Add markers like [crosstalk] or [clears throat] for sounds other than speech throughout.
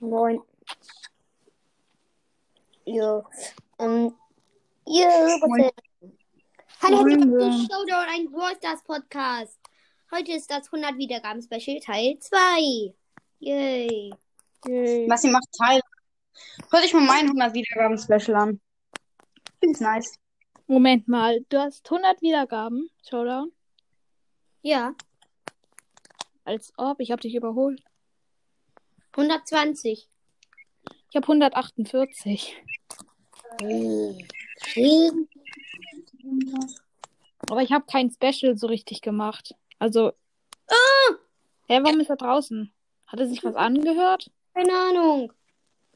Moin. Jo. Ähm, jo, Moin. Hallo, zu Showdown, ein Stars Podcast. Heute ist das 100 Wiedergaben Special Teil 2. Yay. Yay. Was sie macht, Teil. Hör dich mal mein 100 Wiedergaben-Special an. Find's nice. Moment mal, du hast 100 Wiedergaben, Showdown. Ja, Als ob, ich habe dich überholt. 120. Ich habe 148. Schön. Aber ich habe kein Special so richtig gemacht. Also. Hä, warum ist er draußen? Hat er sich was angehört? Keine Ahnung.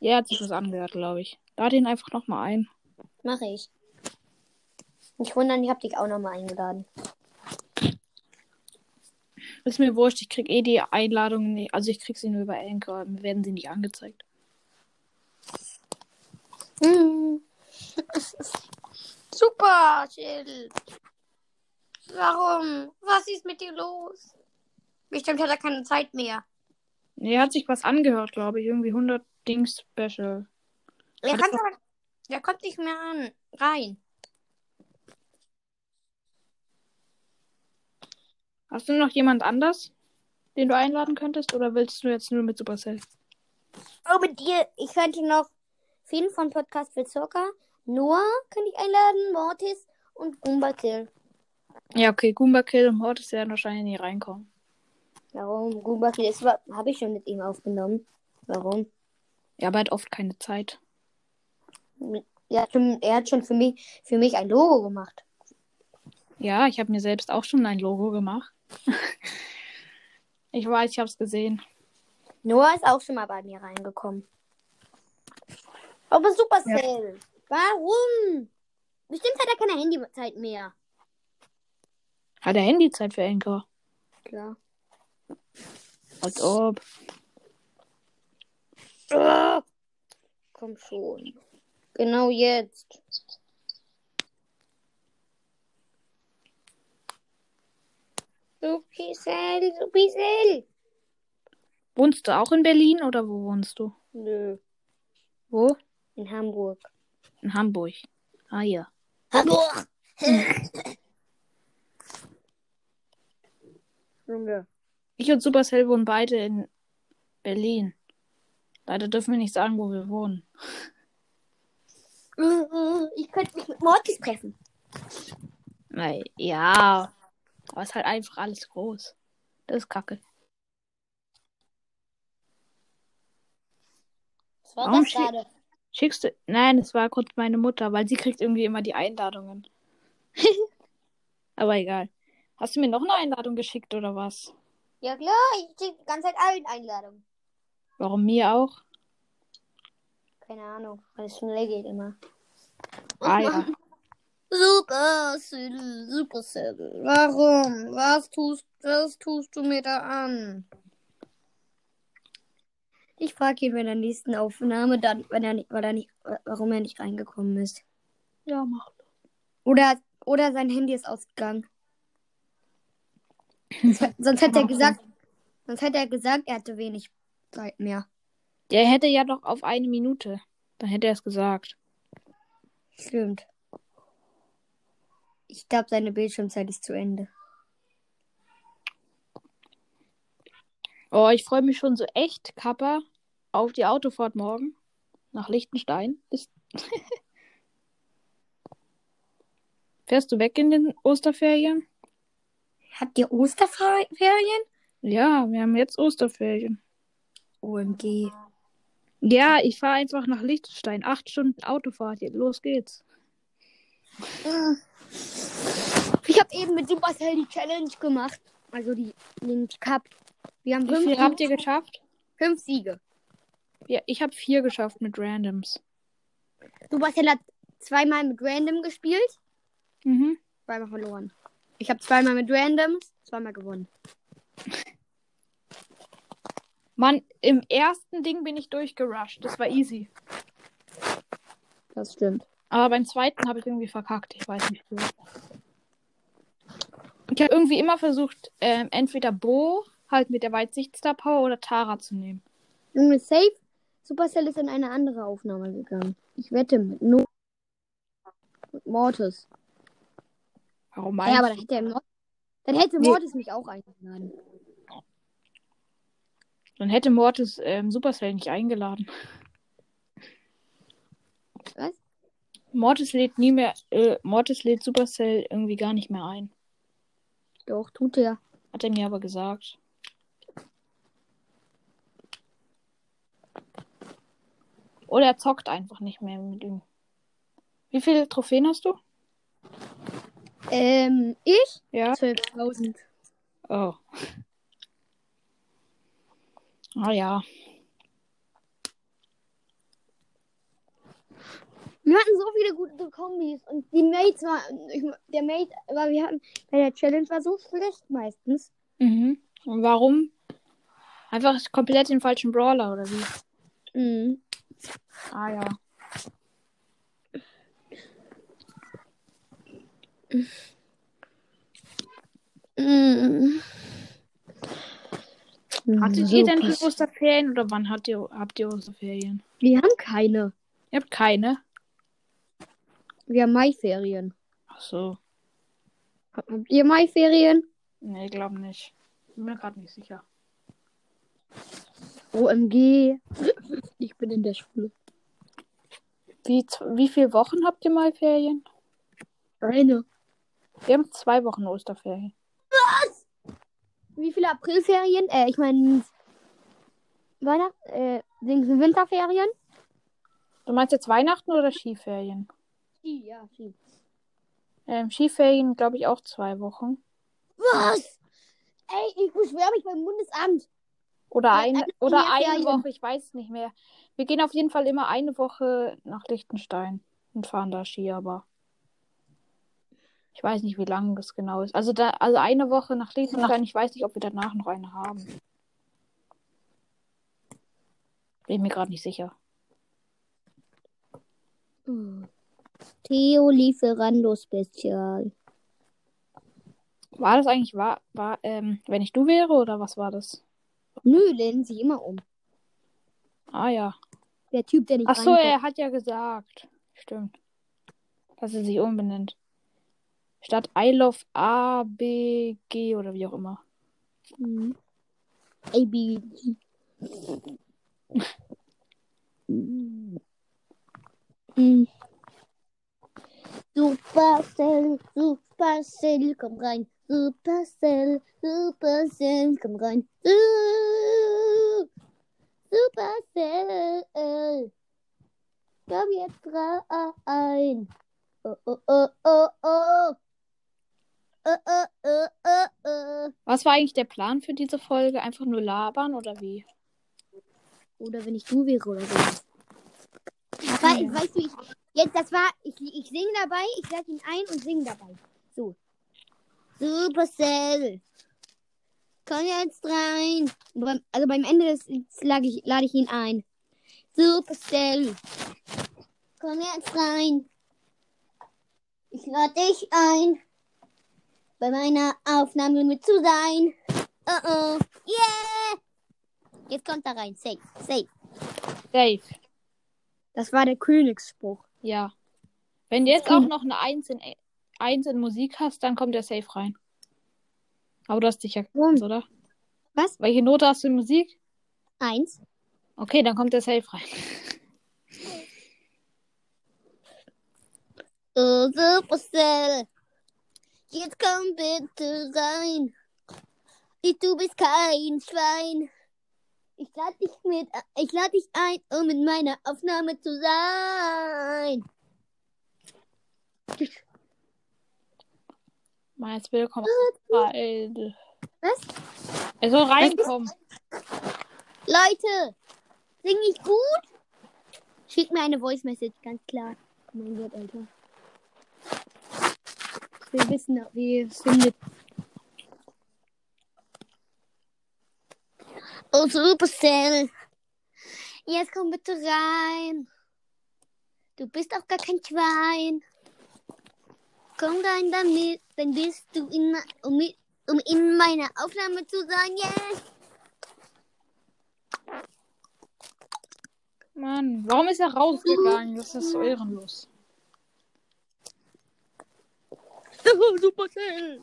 Ja, er hat sich was angehört, glaube ich. Lade ihn einfach nochmal ein. Mache ich. Nicht wundern, ich habe dich auch nochmal eingeladen. Ist mir wurscht, ich krieg eh die Einladungen nicht. Also ich krieg sie nur über Anchor. Mir werden sie nicht angezeigt. Hm. [laughs] Super, Jill. Warum? Was ist mit dir los? Bestimmt hat er keine Zeit mehr. Nee, er hat sich was angehört, glaube ich. Irgendwie 100 Dings Special. Er, er- aber, er kommt nicht mehr an. Rein. Hast du noch jemand anders, den du einladen könntest? Oder willst du jetzt nur mit Supercell? Oh, mit dir. Ich könnte noch Finn von Podcast für Zocker. Noah könnte ich einladen. Mortis und Goomba Kill. Ja, okay. Goomba Kill und Mortis werden wahrscheinlich nie reinkommen. Warum? Goomba Kill habe ich schon mit ihm aufgenommen. Warum? Ja, aber er hat oft keine Zeit. Er hat schon, er hat schon für mich, für mich ein Logo gemacht. Ja, ich habe mir selbst auch schon ein Logo gemacht. [laughs] ich weiß, ich habe es gesehen. Noah ist auch schon mal bei mir reingekommen. Aber Supercell. Warum? Bestimmt hat er keine Handyzeit mehr. Hat er Handyzeit für Anchor? Klar. Als ob. Ah, komm schon. Genau jetzt. Supercell, Supercell. Wohnst du auch in Berlin oder wo wohnst du? Nö, Wo? in Hamburg. In Hamburg. Ah ja. Hamburg! Junge. Ich und Supercell wohnen beide in Berlin. Leider dürfen wir nicht sagen, wo wir wohnen. Ich könnte mich mit Mortis treffen. Nein, ja. Aber es ist halt einfach alles groß. Das ist kacke. Was war Warum das gerade? Schickst du. Nein, es war kurz meine Mutter, weil sie kriegt irgendwie immer die Einladungen. [laughs] Aber egal. Hast du mir noch eine Einladung geschickt oder was? Ja klar, ich schicke die ganze Zeit allen Einladungen. Warum mir auch? Keine Ahnung, weil es schnell geht immer. Ah ja. Supercell, Supercell. Warum? Was tust, was tust du mir da an? Ich frage ihn bei der nächsten Aufnahme dann, wenn er nicht, weil er nicht, warum er nicht reingekommen ist. Ja, mach. Oder, oder sein Handy ist ausgegangen. Sonst- [laughs] sonst hätte er gesagt, sonst hätte er gesagt, er hatte wenig Zeit mehr. Der hätte ja doch auf eine Minute. Dann hätte er es gesagt. Stimmt. Ich glaube, seine Bildschirmzeit ist zu Ende. Oh, ich freue mich schon so echt, Kappa, auf die Autofahrt morgen nach Liechtenstein. [laughs] Fährst du weg in den Osterferien? Habt ihr Osterferien? Ja, wir haben jetzt Osterferien. OMG. Ja, ich fahre einfach nach Liechtenstein. Acht Stunden Autofahrt. Los geht's. Ich habe eben mit Supercell die Challenge gemacht. Also die, den Cup. Wir haben Wie fünf, viel habt ihr geschafft? fünf Siege. Ja, ich habe vier geschafft mit Randoms. Supercell hat zweimal mit Random gespielt, Mhm. zweimal verloren. Ich habe zweimal mit Randoms, zweimal gewonnen. Mann, im ersten Ding bin ich durchgerusht. Das war easy. Das stimmt. Aber beim zweiten habe ich irgendwie verkackt. Ich weiß nicht wieso. Ich habe irgendwie immer versucht, ähm, entweder Bo halt mit der Weitsicht Star Power oder Tara zu nehmen. Junge, safe. Supercell ist in eine andere Aufnahme gegangen. Ich wette mit No mit Mortis. Warum Ja, meinst aber dann hätte, er Mort dann hätte Nee. Mortis mich auch eingeladen. Dann hätte Mortis ähm, Supercell nicht eingeladen. Was? Mortis lädt nie mehr, äh, Mortis lädt Supercell irgendwie gar nicht mehr ein. Doch, tut er. Hat er mir aber gesagt. Oder er zockt einfach nicht mehr mit ihm. Wie viele Trophäen hast du? Ähm, ich? Ja. 12.000. Oh. Ah ja. Wir hatten so viele gute Kombis und die Mates war, ich, der Mate, war, wir hatten, bei der Challenge war so schlecht meistens. Mhm. Und warum? Einfach komplett den falschen Brawler, oder wie? Mhm. Ah ja. Mhm. Hattet So ihr denn Osterferien oder wann habt ihr, habt ihr Osterferien? Wir haben keine. Ihr habt keine? Wir haben Maiferien. Ach so. Habt ihr Maiferien? Nee, glaub nicht. Bin mir gerade nicht sicher. OMG. Ich bin in der Schule. Wie, wie viele Wochen habt ihr mal Ferien? Eine. Wir haben zwei Wochen Osterferien. Wie viele Aprilferien? Äh, ich meine Weihnacht, äh, Winterferien? Du meinst jetzt Weihnachten oder Skiferien? Ski, ja, Ski. Ähm, Skiferien, glaube ich, auch zwei Wochen. Was? Ey, ich beschwöre mich beim Bundesamt. Oder, Ja, eine oder eine. Woche, ich weiß es nicht mehr. Wir gehen auf jeden Fall immer eine Woche nach Liechtenstein und fahren da Ski, aber ich weiß nicht, wie lang das genau ist. Also da, also eine Woche nach Liechtenstein, ich weiß nicht, ob wir danach noch eine haben. Bin mir gerade nicht sicher. Hm. Theo Lieferando Spezial. War das eigentlich, war, war, ähm, wenn ich du wäre oder was war das? Nö, lehnen sich immer um. Ah ja. Der Typ, der nicht Ach so, er hat ja gesagt. Stimmt. Dass er sich umbenennt. Statt I love A, B, G oder wie auch immer. Mhm. AB. [laughs] Mhm. Supercell, Supercell, komm rein. Supercell, Supercell, komm rein. Su- Supercell, komm jetzt rein. Oh, oh, oh, oh, oh. Oh, oh, oh, oh, oh. Was war eigentlich der Plan für diese Folge? Einfach nur labern oder wie? Oder wenn ich du wäre oder so. Aber ich weiß nicht, jetzt das war, ich, ich singe dabei, ich sag ihn ein und singe dabei. So. Supercell. Komm jetzt rein. Also beim Ende des Lieds lade ich, lade ich ihn ein. Supercell. Komm jetzt rein. Ich lade dich ein. Bei meiner Aufnahme mit zu sein. Oh oh. Yeah. Jetzt kommt er rein. Safe. Safe. Safe. Das war der Königsspruch. Ja. Wenn du jetzt auch noch eine Eins in, Eins in Musik hast, dann kommt der Safe rein. Aber du hast dich ja gekannt, oder? Was? Welche Note hast du in Musik? Eins. Okay, dann kommt der Safe rein. [laughs] Oh, Supercell. Jetzt komm bitte rein. Ich, du bist kein Schwein. Ich lade dich mit, ich lade dich ein, um mit meiner Aufnahme zu sein. Jetzt willkommen. Alter. Was? Er soll reinkommen. Leute, sing ich gut? Schick mir eine Voice Message, ganz klar. Oh mein Gott, Alter. Will wissen, wie es findet. Oh, Supercell. Jetzt komm bitte rein. Du bist auch gar kein Schwein. Komm rein damit, dann bist du in, um, um in meiner Aufnahme zu sein. Yes. Mann, warum ist er rausgegangen? Das ist so ehrenlos. [laughs] Supercell.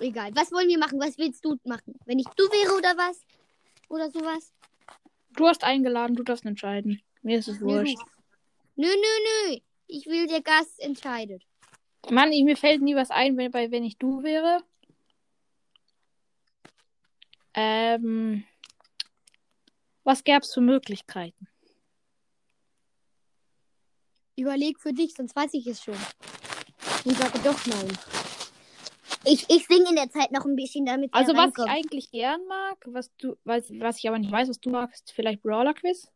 Egal. Was wollen wir machen? Was willst du machen? Wenn ich du wäre oder was? Oder sowas? Du hast eingeladen, du darfst entscheiden. Mir ist es wurscht. Nö, nö, nö. Ich will, der Gast entscheidet. Mann, ich, mir fällt nie was ein, wenn, bei, wenn ich du wäre. Ähm, was gäbe es für Möglichkeiten? Überleg für dich, sonst weiß ich es schon. Und sage doch nein. Ich, ich singe in der Zeit noch ein bisschen, damit Also was ich eigentlich gern mag, was du, was, was ich aber nicht weiß, was du magst, vielleicht Brawler Quiz.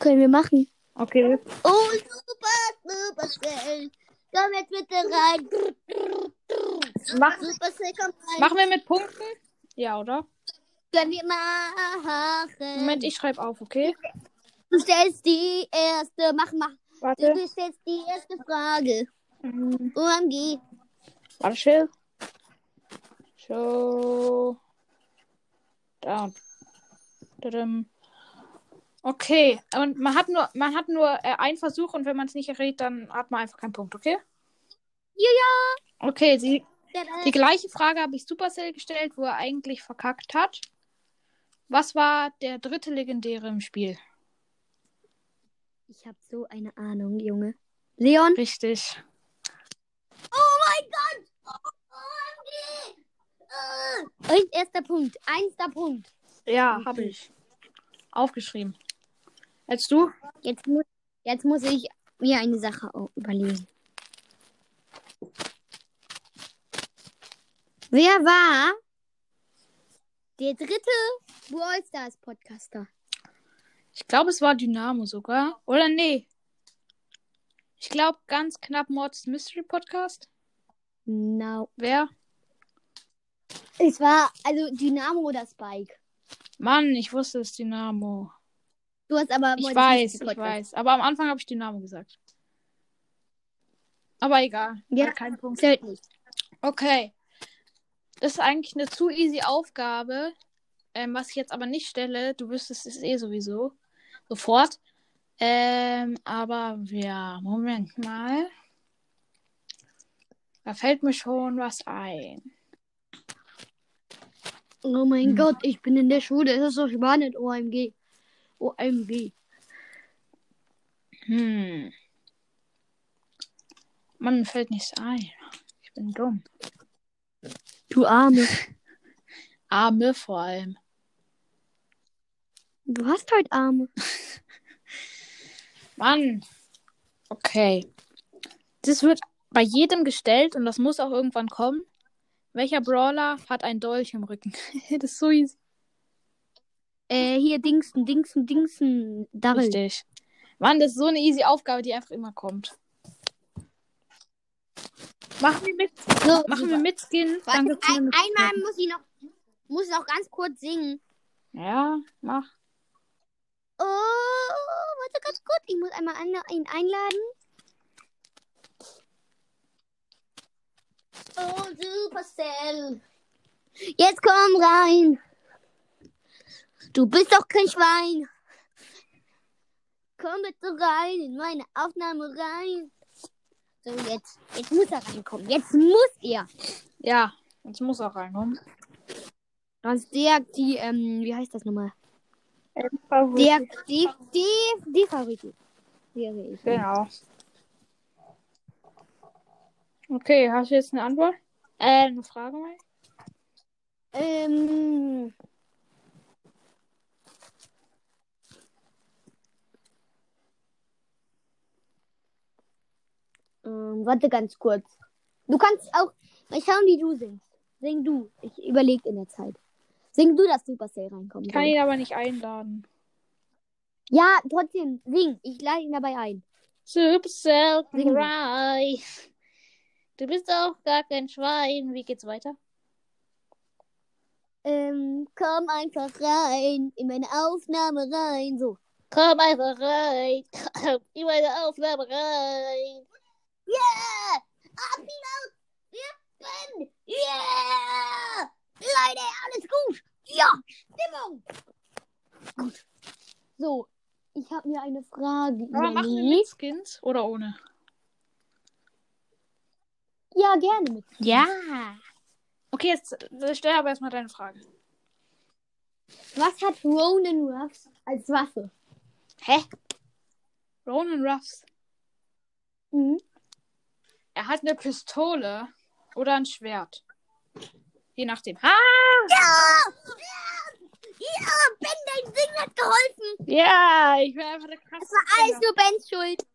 Können wir machen. Okay. Oh, super, super schnell. Komm jetzt bitte rein. Mach, Super schnell, komm rein. machen wir mit Punkten? Ja, oder? Können wir machen. Moment, ich schreibe auf, okay? Du stellst die erste, mach, mach. Warte. Du stellst die erste Frage. OMG. Warte, chill. Show. Down. Okay, und man hat nur, man hat nur äh, einen Versuch und wenn man es nicht errät, dann hat man einfach keinen Punkt, okay? Ja, ja. Okay, die, die gleiche Frage habe ich Supercell gestellt, wo er eigentlich verkackt hat. Was war der dritte Legendäre im Spiel? Ich habe so eine Ahnung, Junge. Leon? Richtig. Oh mein Gott! OMG! Äh. Und erster Punkt. Einster Punkt. Ja, habe ich. Aufgeschrieben. Jetzt du? Jetzt, mu jetzt muss ich mir eine Sache überlegen. Wer war der dritte Brawl Stars Podcaster? Ich glaube, es war Dynamo sogar. Oder nee. Ich glaube ganz knapp Mords Mystery Podcast. No. Wer? Es war also Dynamo oder Spike. Mann, ich wusste es Dynamo. Du hast aber Ich weiß, ich weiß. Aber am Anfang habe ich Dynamo gesagt. Aber egal. Ja. Kein Punkt. Zählt nicht. Okay. Das ist eigentlich eine zu easy Aufgabe. Ähm, was ich jetzt aber nicht stelle, du wüsstest es eh sowieso. Sofort. Ähm, aber ja, Moment mal. Da fällt mir schon was ein. Oh mein Hm. Gott, ich bin in der Schule. Es ist so spannend. OMG. OMG. Hm. Mann, mir fällt nichts ein. Ich bin dumm. Du Arme. [laughs] Arme vor allem. Du hast halt Arme. [laughs] Mann. Okay. Das wird bei jedem gestellt und das muss auch irgendwann kommen. Welcher Brawler hat ein Dolch im Rücken? [laughs] das ist so easy. Äh, hier Dingsen, Dingsen, Dingsen. Darrell. Richtig. Mann, das ist so eine easy Aufgabe, die einfach immer kommt. Machen wir mit, So, machen wir mit Skin. Ein, eine einmal muss ich noch, muss noch ganz kurz singen. Ja, mach. Oh, warte ganz kurz. Ich muss einmal an, ihn einladen. Oh, Supercell. Jetzt komm rein. Du bist doch kein Schwein. Komm bitte rein in meine Aufnahme rein. So, jetzt, jetzt muss er reinkommen. Jetzt muss er. Ja, jetzt muss auch reinkommen. Das ist der, die, ähm, wie heißt das nochmal? Der, Der, die, die, die Favorit. Wäre ich. Genau. Okay, hast du jetzt eine Antwort? Äh, eine Frage mal? Ähm. Ähm, warte ganz kurz. Du kannst auch mal schauen, wie du singst. Sing du. Ich überlege in der Zeit. Sing du, dass Supercell reinkommt. Ich kann ihn aber nicht einladen. Ja, trotzdem, sing. Ich lade ihn dabei ein. Supercell Sing. Du bist auch gar kein Schwein. Wie geht's weiter? Ähm, komm einfach rein in meine Aufnahme rein. So. Komm einfach rein. In meine Aufnahme rein. Yeah! Upload! Rippen! Yeah! Leute, alles gut! Ja! Stimmung! gut. So, ich habe mir eine Frage Aber machen wir mit Skins oder ohne? Ja, gerne mit. Ja. Okay, jetzt stell aber erstmal deine Frage. Was hat Ronan Ruffs als Waffe? Hä? Ronan Ruffs. Mhm. Er hat eine Pistole oder ein Schwert. Je nachdem. Ah! Ja! Ja, Ben, dein Singen hat geholfen. Ja, ich bin einfach der krasse. Das war alles nur Bens Schuld.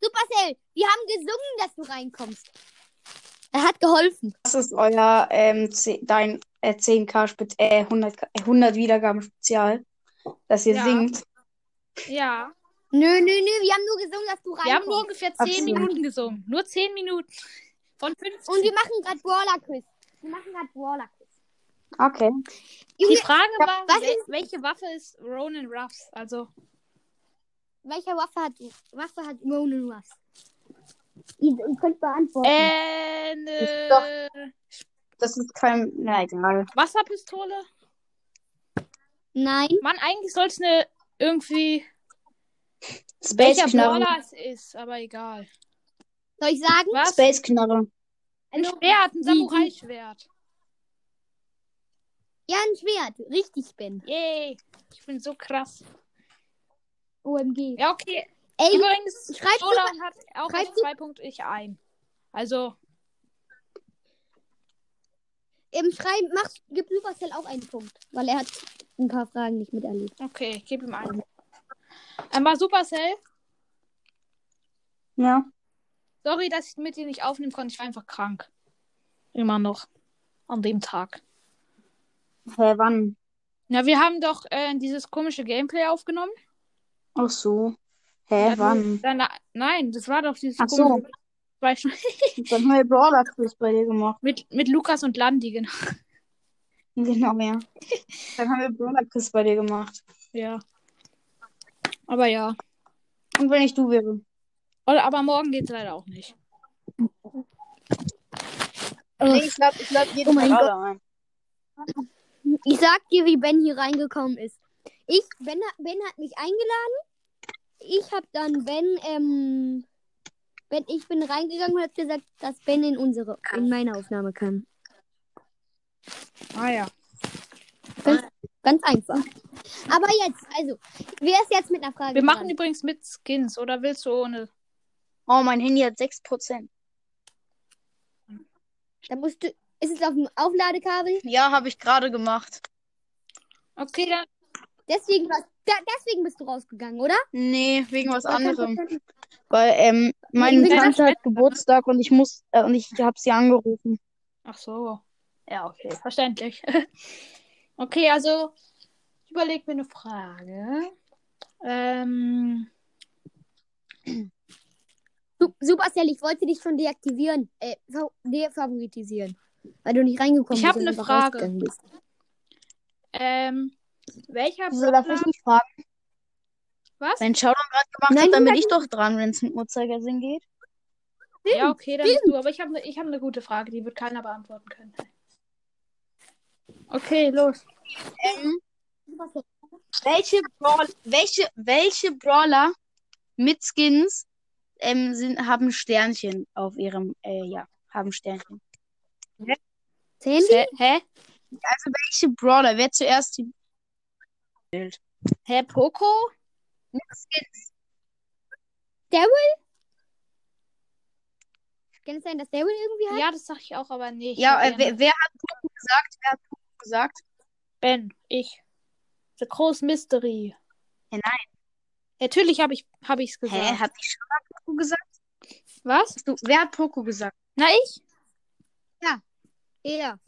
Supercell, wir haben gesungen, dass du reinkommst. Er hat geholfen. Das ist euer ähm, 10 dein äh, 10k Spez äh, 100, K- 100 Wiedergaben Spezial, dass ihr Ja. singt. Ja. Nö, nö, nö, wir haben nur gesungen, dass du reinkommst. Wir haben nur ungefähr 10 Absolut. Minuten gesungen. Nur 10 Minuten. Von 50. Und wir machen gerade Brawler-Quiz. Wir machen gerade Brawler-Quiz. Okay. Die Frage war, was wel ist- welche Waffe ist Ronan Ruffs? Also, welcher Waffe hat, Waffe hat Ronan Ruffs? Ihr, ihr könnt beantworten. äh, Ist doch- ne Das ist kein. Na egal. Wasserpistole? Nein. Mann, eigentlich sollte es eine irgendwie. Space Knarre. Es ist, aber egal. Soll ich sagen? Was? Space Knarre. Ein Also, Schwert, ein Samurai-Schwert. Ja, ein Schwert. Richtig, Ben. Yay. Ich bin so krass. OMG. Ja, okay. Ey, Übrigens, Showdown hat auch du- zwei Punkte ich ein. Also, im Schreiben machst, gibt Supercell auch einen Punkt. Weil er hat ein paar Fragen nicht miterlebt. okay, ich gebe ihm einen. Einmal Supercell. Ja. Sorry, dass ich mit dir nicht aufnehmen konnte. Ich war einfach krank. Immer noch. An dem Tag. Hä, wann? Ja, wir haben doch äh, dieses komische Gameplay aufgenommen. Ach so. Hä, Ja, wann? Dann, nein, das war doch dieses Ach so. Dann haben wir Brawler Quiz bei dir gemacht. mit, mit Lukas und Landi, genau. Genau, ja. [laughs] Dann haben wir Brawler Quiz bei dir gemacht. Ja. Aber ja. Und wenn ich du wäre. Oder, aber morgen geht's leider auch nicht. Nee, ich lade ich lad jeden Oh mein Brawler ein. Ich sag dir, wie Ben hier reingekommen ist. Ich, Ben, hat- ben hat mich eingeladen. Ich hab dann Ben, ähm, Ben, ich bin reingegangen und hab gesagt, dass Ben in unsere, in meine Aufnahme kam. Ah ja. Ganz einfach. Aber jetzt, also, wer ist jetzt mit einer Frage? Wir machen dran? übrigens mit Skins, oder willst du ohne? Oh, mein Handy hat 6%. Da musst du, ist es auf dem Aufladekabel? Ja, habe ich gerade gemacht. Okay, dann. Deswegen, warst- da, deswegen bist du rausgegangen, oder? Nee, wegen was anderem. Weil ähm, meine wegen Tante hat Geburtstag und ich muss äh, und ich habe sie angerufen. Ach so. Ja, okay. Verständlich. [laughs] okay, also. Ich überlege mir eine Frage. Ähm. Su- Supercell, ich wollte dich schon deaktivieren, äh, fa- defavorisieren. Weil du nicht reingekommen Ich hab bist und ne einfach Frage. Ähm. Welcher Wieso darf Brawler- ich nicht fragen? Was? Wenn Showdown gerade gemacht Nein, hat, dann bin ich doch dran, wenn es um Uhrzeigersinn geht. Ja, okay, dann bist du. Aber ich habe ich hab eine gute Frage, die wird keiner beantworten können. Okay, los. Ähm, welche, Brawl welche, welche Brawler mit Skins ähm, sind, haben Sternchen auf ihrem, äh, ja, haben Sternchen. Sandy? Hä? Hä? Also welche Brawler? Wer zuerst die Hä, Poco? mit Skins? Daryl? Kann es sein, dass Daryl irgendwie hat? Ja, das sag ich auch, aber nicht. Ja, äh, wer, wer hat Poco gesagt? Wer hat Poco gesagt? Ben, ich. The Groß Mystery. Ja, nein. Natürlich habe ich hab ich's gesagt. Hä, hat die schon mal Poco gesagt? Was? Du, wer hat Poco gesagt? Na, ich? Er.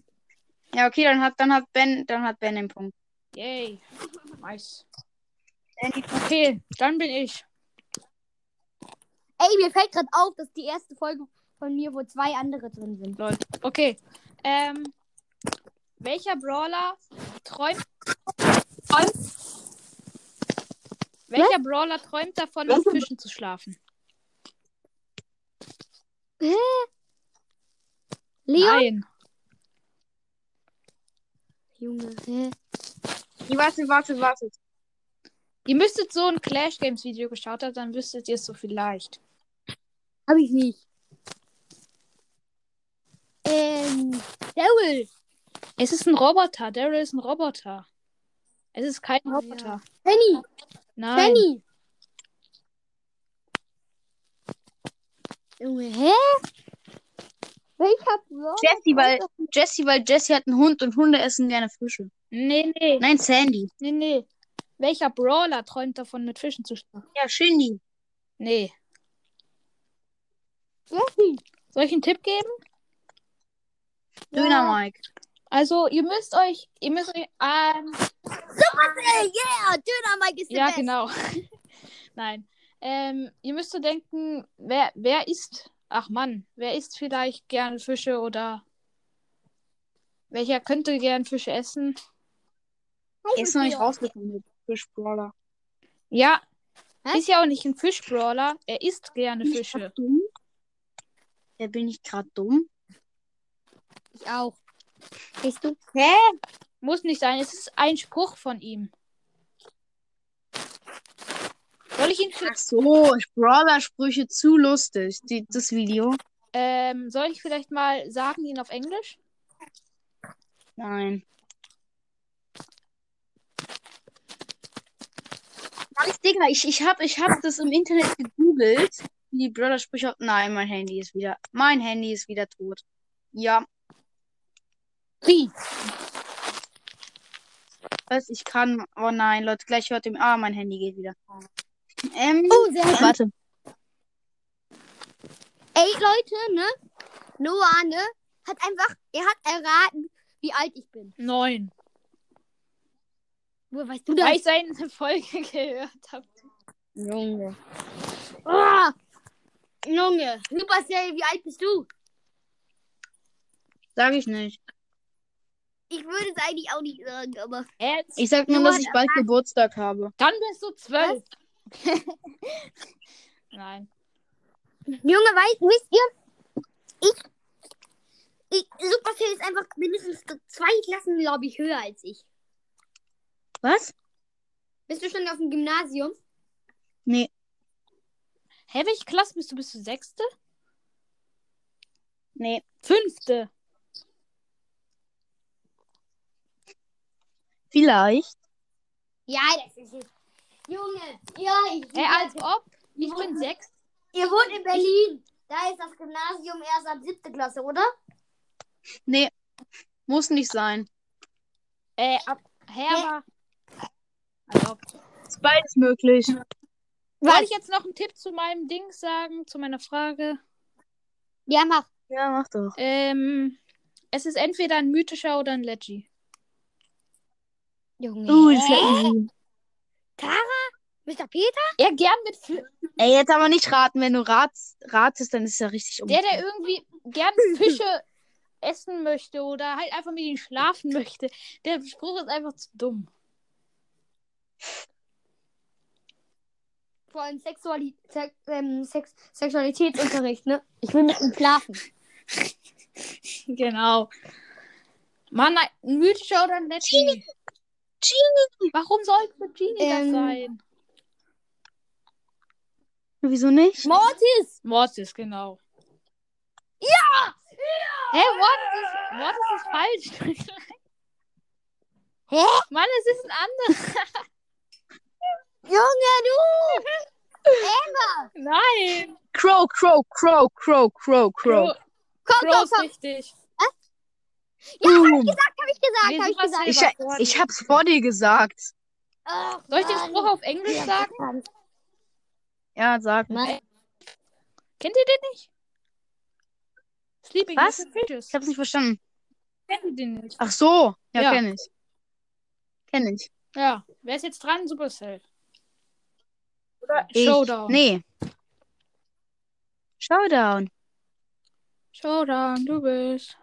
Ja, okay, dann hat, dann hat Ben, dann hat Ben den Punkt. Yay. Nice. Okay, dann bin ich. Ey, mir fällt gerade auf, dass die erste Folge von mir, wo zwei andere drin sind. Lol. Okay. Ähm, welcher Brawler träumt. Welcher Brawler träumt davon, mit Fischen zu schlafen? Leon? Nein. Junge, hä? Nee, warte, warte, warte. Ihr müsstet so ein Clash Games Video geschaut haben, dann wüsstet ihr es so vielleicht. Hab ich nicht. Ähm, Daryl. Es ist ein Roboter. Daryl ist ein Roboter. Es ist kein Roboter. Penny. Nein. Penny. Junge, hä? Welcher Brawler? Jessie, weil, Jessie, weil Jessie hat einen Hund und Hunde essen gerne Fische. Nee, nee. Nein, Sandy. Nee, nee. Welcher Brawler träumt davon, mit Fischen zu schlafen? Ja, Shindy. Nee. Jessie. Soll ich einen Tipp geben? Döner Mike. Also, ihr müsst euch, ihr müsst euch, ähm, Supercell, yeah! Döner Mike ist der ja, Beste. genau. [laughs] Nein. Ähm, ihr müsst so denken, wer, wer isst, ach Mann, wer isst vielleicht gerne Fische oder welcher könnte gern Fische essen? Er ist noch nicht rausgekommen mit Fischbrawler. Ja, Hä? ist ja auch nicht ein Fischbrawler, er isst gerne Fische. dumm? Ja, bin ich gerade dumm? Ich auch. Siehst du? Hä? Muss nicht sein, es ist ein Spruch von ihm. Soll ich ihn, Ach so, Brawler-Sprüche zu lustig, die, das Video. ähm, soll ich vielleicht mal sagen ihn auf Englisch? Nein. Alles, Digga, ich, ich hab, ich hab das im Internet gegoogelt. Die Brawler-Sprüche. Nein, mein Handy ist wieder. Mein Handy ist wieder tot. Ja, Wie? was ich kann. Oh nein, Leute, gleich hört ihm. Ah, mein Handy geht wieder. Ähm, Oh, sehr gut. warte. Ey, Leute, ne? Noah, ne? Hat einfach, er hat erraten, wie alt ich bin. Neun. Woher weißt du Weil das? ich seine Folge [laughs] gehört habe. Junge. Ah! Junge, Supercell, wie alt bist du? Sag ich nicht. Ich würde es eigentlich auch nicht sagen, aber. Jetzt, Ich sag nur, dass ich bald Geburtstag habe. dann bist du zwölf. [laughs] Nein. Junge, weißt, wisst ihr? Ich. ich Supercell ist einfach mindestens zwei Klassen, glaube ich, höher als ich. Was? Bist du schon auf dem Gymnasium? Nee. Hä, welche Klasse bist du? Bist du sechste? Nee. Fünfte. Vielleicht. Ja, das ist es. Junge, ja, ich. Hä, als ob? Ich bin sechs. Ihr wohnt in Berlin. Da ist das Gymnasium erst ab siebte Klasse, oder? Nee. Muss nicht sein. Äh, ab. Hä, aber. Also, Ist beides möglich. soll ich jetzt noch einen Tipp zu meinem Ding sagen, zu meiner Frage? Ja, mach. Ja, mach doch. Ähm, es ist entweder ein mythischer oder ein Leggy. Junge. Uh, das ist easy. Mr. Peter? Ja, gern mit Fl Ey, jetzt aber nicht raten. Wenn du ratst, ratest, dann ist ja richtig um. der, der irgendwie gern Fische [laughs] essen möchte oder halt einfach mit ihnen schlafen möchte. Der Spruch ist einfach zu dumm. Vor allem Sexuali Sex ähm, Sex Sexualitätsunterricht, ne? Ich will mit ihm schlafen. [laughs] Genau. Mann, ein mythischer oder ein Leggy? Genie. Warum sollte Genie Ähm, das sein? Wieso nicht? Mortis! Mortis, genau. Ja! Hä, Mortis ist, Mortis ist falsch. [laughs] Hä? Mann, es ist ein anderer. Junge, du! Amber! Nein. Crow, Crow, Crow, Crow, Crow, Crow. Crow, Crow komm, ist komm! richtig. Boom. Hab ich gesagt, Nee, hab ich gesagt. Ich, vor ich hab's vor dir gesagt. Ach, Soll ich den. Spruch auf Englisch sagen? Ja, sag. Mann. Kennt ihr den nicht? Sleeping Was? Ich hab's nicht verstanden. Kennt ihr den nicht? Ach so. Ja, Ja. kenn ich. Kenn ich. Ja. Wer ist jetzt dran? Supercell. Oder ich. Showdown. Nee. Showdown. Showdown, du bist.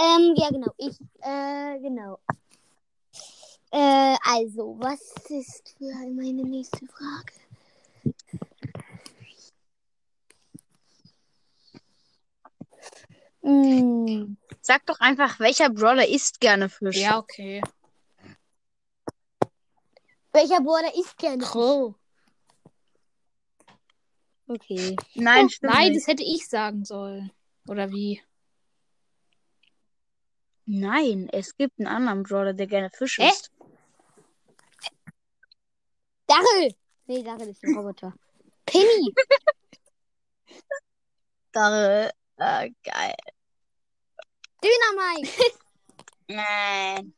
Ähm, ja, genau. Ich, äh, genau. Äh, also, was ist für meine nächste Frage? Hm, Sag doch einfach, welcher Brawler isst gerne Fisch? Ja, okay. Welcher Brawler ist gerne? Crow. Okay. Nein, stimmt Nein, nicht. das hätte ich sagen sollen. Oder wie? Nein, es gibt einen anderen Brawler, der gerne Fisch Hä? isst. Dachel! Nee, Dachel ist ein Roboter. Penny! [laughs] Da, äh, geil. Dynamite! [laughs] Nein.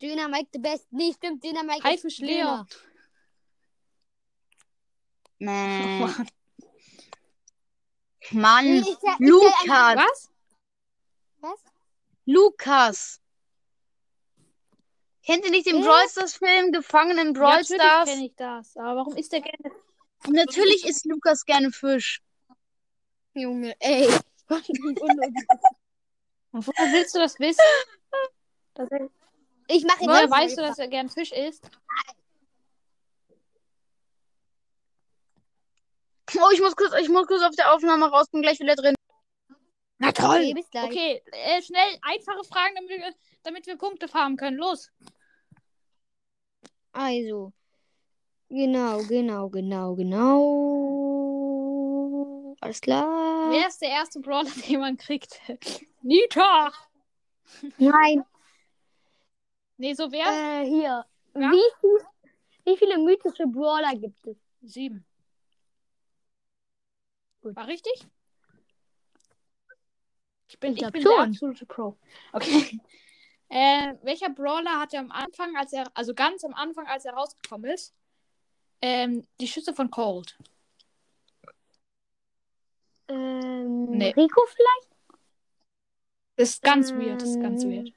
Dynamite the best. Nee, stimmt, Dynamite Haifisch ist Leon. Nein. Mann. Nee, ich, ich, ich, Lukas. Was? Was? Lukas. Kennt ihr nicht den? Brawl Stars Film Gefangen in Brawl ja, natürlich Stars? kenne ich das. Aber warum ist der gerne? Und natürlich isst Lukas gerne Fisch. Junge, ey. [laughs] Woher willst du das wissen? Dass er, Ich mache woher jetzt weißt du, dass er gern Fisch isst? Oh, ich muss kurz, ich muss kurz auf der Aufnahme raus, bin gleich wieder drin. Na Okay, bis gleich. Okay, äh, schnell einfache Fragen, damit wir, damit wir Punkte farmen können. Los. Also. Genau, genau, genau, genau. Alles klar. Wer ist der erste Brawler, [laughs] den man kriegt? [laughs] Nita! Nein. Nee, so wer? Äh, hier. Ja? Wie, viel, wie viele mythische Brawler gibt es? Sieben. Gut. War richtig? Ich bin, Ich ich bin schon. der absolute Pro. Okay. [laughs] Äh, welcher Brawler hatte am Anfang, als er, also ganz am Anfang, als er rausgekommen ist, ähm, die Schüsse von Cold? Ähm, Nee. Rico vielleicht? Das ist ganz weird, das ist ganz Ähm. weird.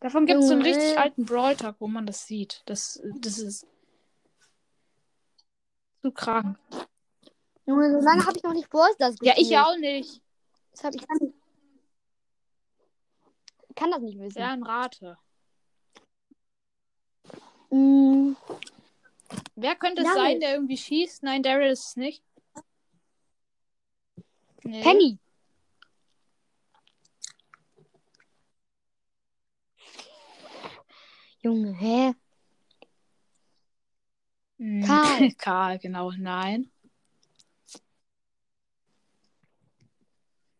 Davon gibt es so einen richtig alten Brawl-Tag, wo man das sieht. Das, das ist zu krank. Junge, so lange habe ich noch nicht Brawl Stars Ja, ich gespielt. auch nicht. Das hab ich kann, kann das nicht wissen. Ja, ein Rate. Mm, Wer könnte es sein, der irgendwie schießt? Nein, Daryl ist es nicht. Nee. Penny. Junge, hä? Hm, Karl. [laughs] Karl, genau. Nein.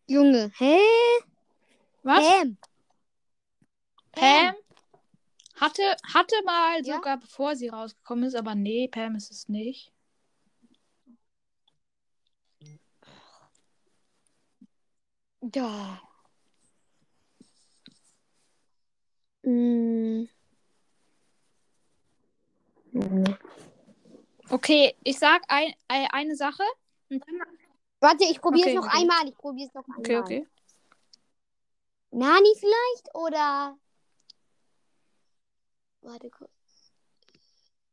Junge, hä? Was? Pam. Pam? Hatte, hatte mal Ja? sogar, bevor sie rausgekommen ist, aber nee, Pam ist es nicht. Ja. Mm. Junge. Okay, ich sag ein, äh, eine Sache. Warte, ich probiere Okay, es noch okay. einmal. Ich probiere es noch einmal. okay, okay. Nani vielleicht? Oder. Warte kurz.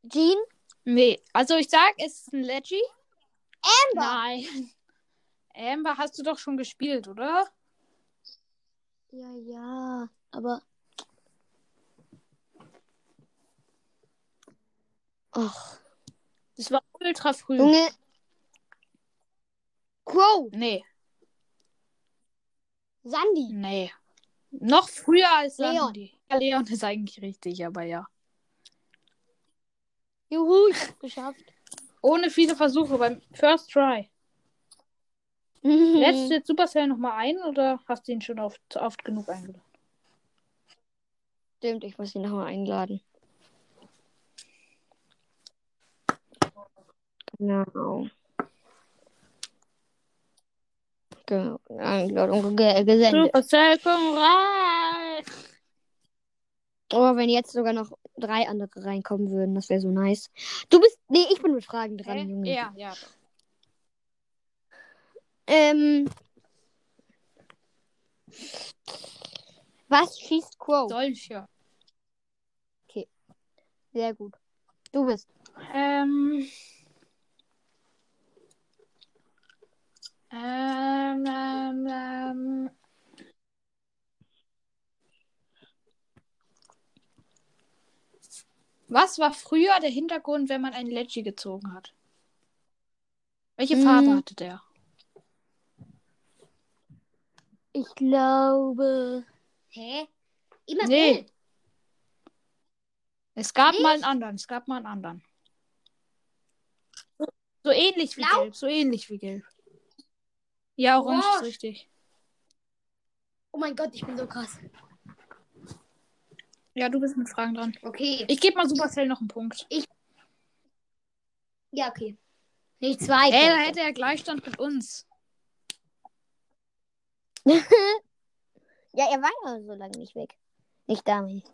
Jean? Nee, also ich sag, es ist ein Leggy. Amber. Nein. [laughs] Amber hast du doch schon gespielt, oder? Ja, ja. Aber. Ach. Das war ultra früh. Junge. Crow. Nee, Sandy. nee. Noch früher als Leon. Sandy. Ja, Leon ist eigentlich richtig, aber ja. Juhu, ich hab's [laughs] geschafft. Ohne viele Versuche beim First Try. [laughs] Lädst du jetzt Supercell nochmal ein oder hast du ihn schon oft, oft genug eingeladen? Stimmt, ich muss ihn nochmal einladen. Genau. Genau. Einladung ge gesendet. Supercell, komm rein! Oh, wenn jetzt sogar noch drei andere reinkommen würden, das wäre so nice. Du bist. Nee, ich bin mit Fragen dran, Hä? Junge. Ja, ja. Ähm. Was schießt Crow? Solche. Sehr gut. Du bist. Ähm. Ähm, ähm, ähm. Was war früher der Hintergrund, wenn man einen Leggy gezogen hat? Welche Mm. Farbe hatte der? Ich glaube. Hä? Immer Nee. Es gab Nicht? mal einen anderen. Es gab mal einen anderen. So, so ähnlich wie Blau? gelb. So ähnlich wie gelb. Ja, orange ist Orange. richtig. Oh mein Gott, ich bin so krass. Ja, du bist mit Fragen dran. Okay. Ich gebe mal Supercell noch einen Punkt. Ja, okay. Nicht zwei. Ey, da hätte er Gleichstand mit uns. [laughs] Ja, er war ja so lange nicht weg. Nicht damit.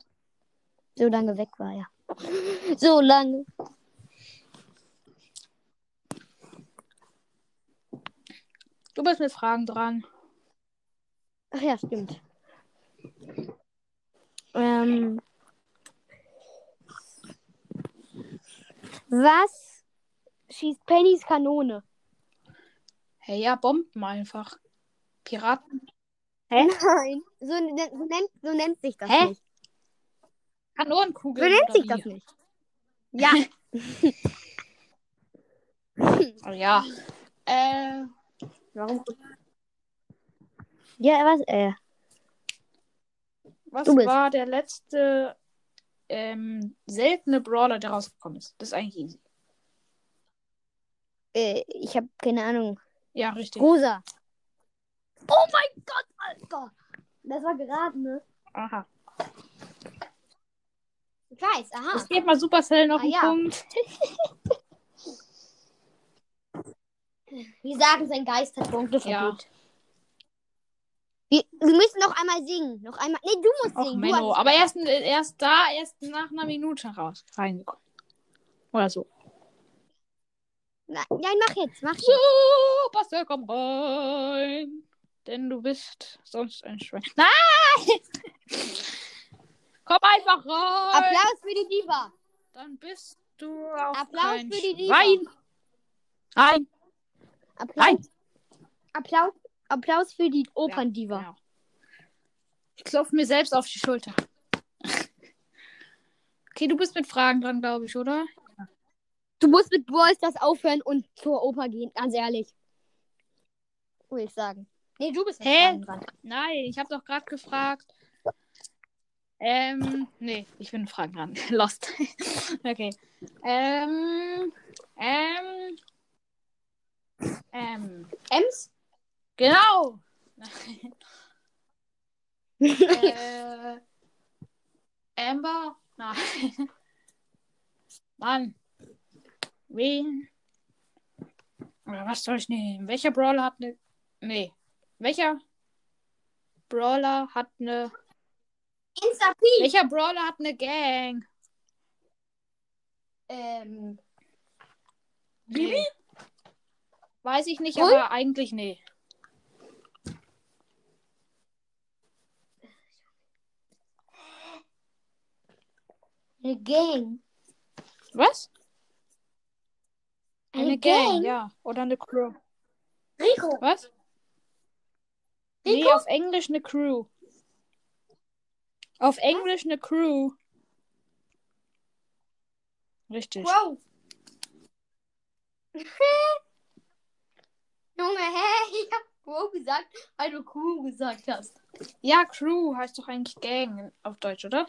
So lange weg war er. [laughs] So lange. Du bist mit Fragen dran. Ach ja, stimmt. Ähm, was schießt Pennys Kanone? Hey, ja, Bomben einfach. Piraten. Nein. So, nen- so, nennt, so nennt sich das Hä? nicht. So Kanonenkugeln. nennt sich wie? das nicht. Ja. [laughs] [laughs] Oh, ja. Äh, Warum? Ja, was? Äh, was war der letzte ähm, seltene Brawler, der rausgekommen ist? Das ist eigentlich easy. äh, ich habe keine Ahnung. Ja, richtig. Rosa. Oh mein Gott, Alter. Das war geraten, ne? Aha. Ich weiß, aha. Ich gebe mal Supercell noch Ah, einen ja. Punkt. [laughs] Wir sagen, sein Geist hat Punkte Ja. Wir, wir müssen noch einmal singen. Noch einmal. Nee, du musst Och, singen. Du Menno. Aber erst, erst da, erst nach einer Minute raus. Reingekommen. Oder so. Nein, nein, mach jetzt. Mach jetzt. Supercell, komm rein. Denn du bist sonst ein Schwein. Nein! [laughs] komm einfach rein. Applaus für die Diva. Dann bist du auch Applaus kein für die Diva. Schwein. Nein. Applaus. Nein. Applaus, Applaus für die Operndiva. Genau. Ich klopfe mir selbst auf die Schulter. [laughs] Okay, du bist mit Fragen dran, glaube ich, oder? Du musst mit Brawl Stars aufhören und zur Oper gehen, ganz ehrlich. Will ich sagen. Nee, du bist mit Hä? Fragen dran. Nein, ich habe doch gerade gefragt. Ähm, nee, ich bin mit Fragen dran. [laughs] Lost. [laughs] okay. Ähm, ähm, ähm, Ems? genau. [laughs] äh, Amber? Nein. Mann. Wen? Oder was soll ich nehmen? Welcher Brawler hat eine. Nee. Welcher Brawler hat eine. Insta P. Welcher Brawler hat eine Gang? Ähm. Nee. Weiß ich nicht, Bull? aber eigentlich nee. Eine Gang. Was? Eine, Eine Gang, ja. Oder eine Crew. Rico. Was? Nee, Rico? auf Englisch eine Crew. Auf Englisch eine Crew. Richtig. Wow. [laughs] Junge, [laughs] hä? Ich hab Wow gesagt, weil du cool gesagt hast. Ja, Crew heißt doch eigentlich Gang auf Deutsch, oder?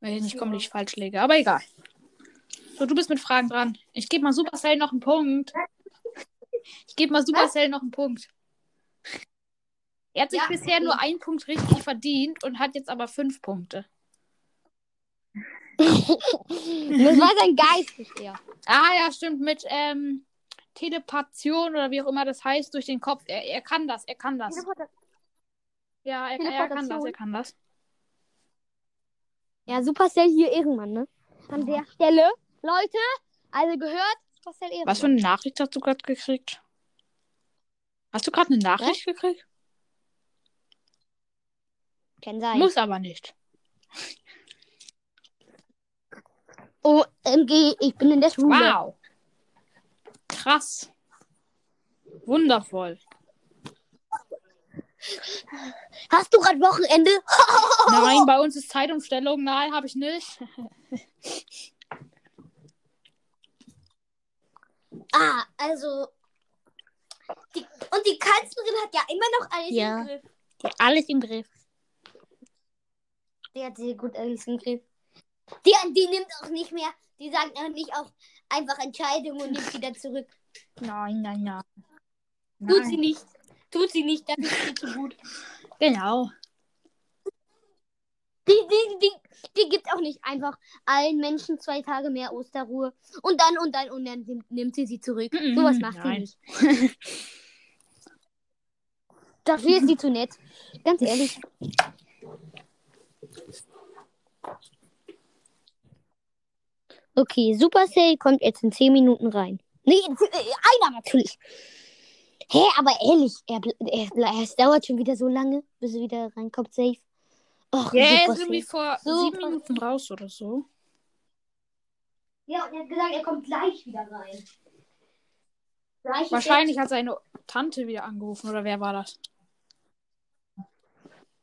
Wenn ich nicht komplett falsch lege, aber egal. So, du bist mit Fragen dran. Ich gebe mal Supercell noch einen Punkt. Ich gebe mal Supercell noch einen Punkt. Er hat sich Ja, bisher okay. nur einen Punkt richtig verdient und hat jetzt aber fünf Punkte. [laughs] Das war sein Geist bisher. Ah, ja, stimmt. Mit ähm, Telepation oder wie auch immer das heißt, durch den Kopf. Er, er kann das, er kann das. Ja, er, er kann das, er kann das. Ja, Supercell hier Ehrenmann, ne? An der Stelle, Leute, also gehört, Supercell Ehrenmann. Was für eine Nachricht hast du gerade gekriegt? Hast du gerade eine Nachricht gekriegt? Kann sein. Muss aber nicht. OMG, ich bin in der Schule. Wow. Krass. Wundervoll. Hast du gerade Wochenende? [laughs] Nein, bei uns ist Zeitumstellung. Nein, habe ich nicht. Ah, also. Die, Und die Kanzlerin hat ja immer noch alles Ja. im Griff. Ja, alles im Griff. Die hat sehr gut alles im Griff. Die, die nimmt auch nicht mehr, die sagt auch nicht auch einfach Entscheidungen und nimmt die dann zurück. Nein, nein, nein. Tut sie nicht. Tut sie nicht, das ist zu gut. Genau. Die, die, die, die gibt auch nicht einfach allen Menschen zwei Tage mehr Osterruhe. Und dann und dann und dann nimmt, nimmt sie sie zurück. Mhm, Sowas macht nein. sie nicht. Dafür ist sie zu nett. Ganz ehrlich. Okay, Supercell kommt jetzt in 10 Minuten rein. Nee, äh, einer natürlich. Hä, aber ehrlich, er, er, es dauert schon wieder so lange, bis er wieder reinkommt, safe. Och, Ja, er ist irgendwie vor Super. sieben Minuten raus oder so. Ja, und er hat gesagt, er kommt gleich wieder rein. Gleich Wahrscheinlich hat seine Tante wieder angerufen, oder wer war das?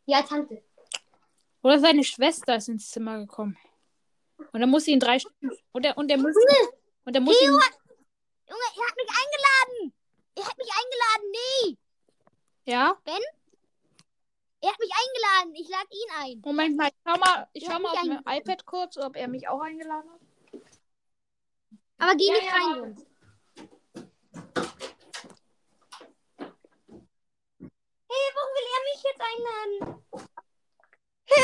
Ja, Tante. Oder seine Schwester ist ins Zimmer gekommen. Und dann muss sie in drei [laughs] Stunden. Und er, und er muss. Und er muss ihn, Junge, er hat mich eingeladen. Er hat mich eingeladen. Nee, Ja? er hat mich eingeladen. Ich lade ihn ein. Moment mal, ich schau mal, ich schau mal auf mein iPad kurz, ob er mich auch eingeladen hat. Aber geh Ja, nicht ja, rein. Hey, warum will er mich jetzt einladen? Hä?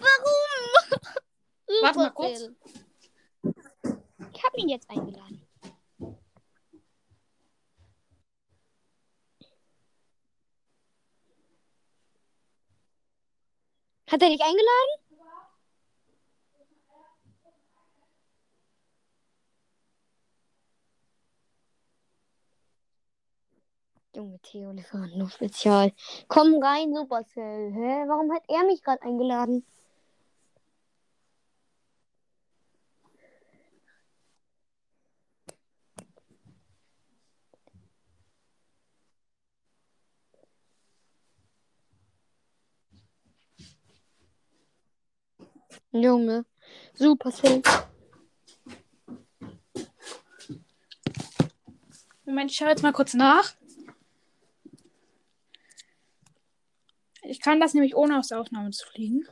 Warum? [laughs] Warte mal kurz. Ich habe ihn jetzt eingeladen. Hat er dich eingeladen? Junge Theo Lieferando Spezial. Komm rein, Supercell. Hä? Warum hat er mich gerade eingeladen? Junge. Supercell. Moment, ich schaue jetzt mal kurz nach. Ich kann das nämlich ohne aus der Aufnahme zu fliegen.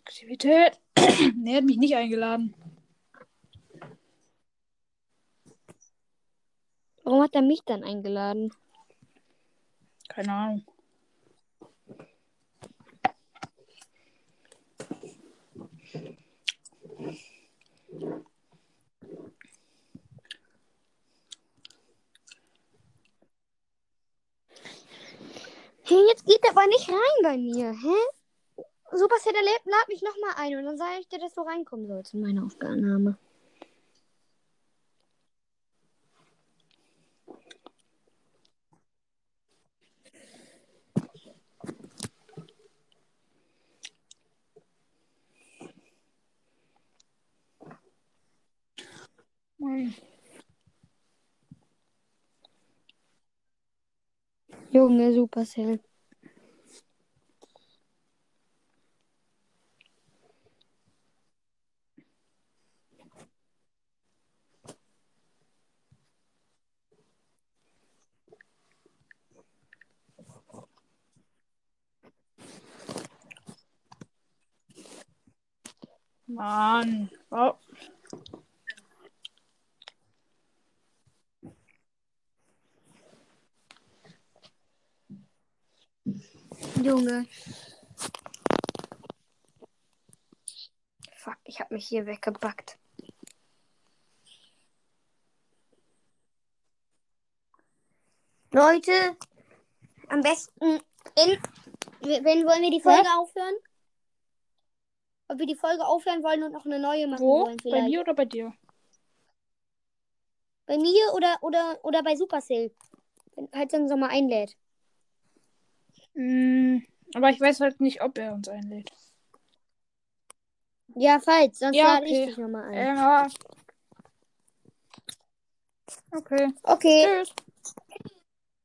Aktivität. [clears throat] er hat mich nicht eingeladen. Warum hat er mich dann eingeladen? Keine Ahnung. Hey, jetzt geht er aber nicht rein bei mir. Hä? Supercell, der lädt, lad mich nochmal ein und dann sage ich dir, dass du reinkommen sollst in meine Aufnahme. Junge, Supercell. Mann. Oh. Junge. Fuck, ich hab mich hier weggebackt. Leute, am besten in. Wenn wollen wir die Folge aufhören? Ob wir die Folge aufhören wollen und noch eine neue machen Wo? wollen Bei vielleicht. mir oder bei dir? Bei mir oder, oder, oder bei Supercell. Wenn halt uns mal einlädt. Mm, aber ich weiß halt nicht, ob er uns einlädt. Ja, falls, sonst Ja, lade ich dich nochmal ein. Ja. Okay. Okay. Tschüss.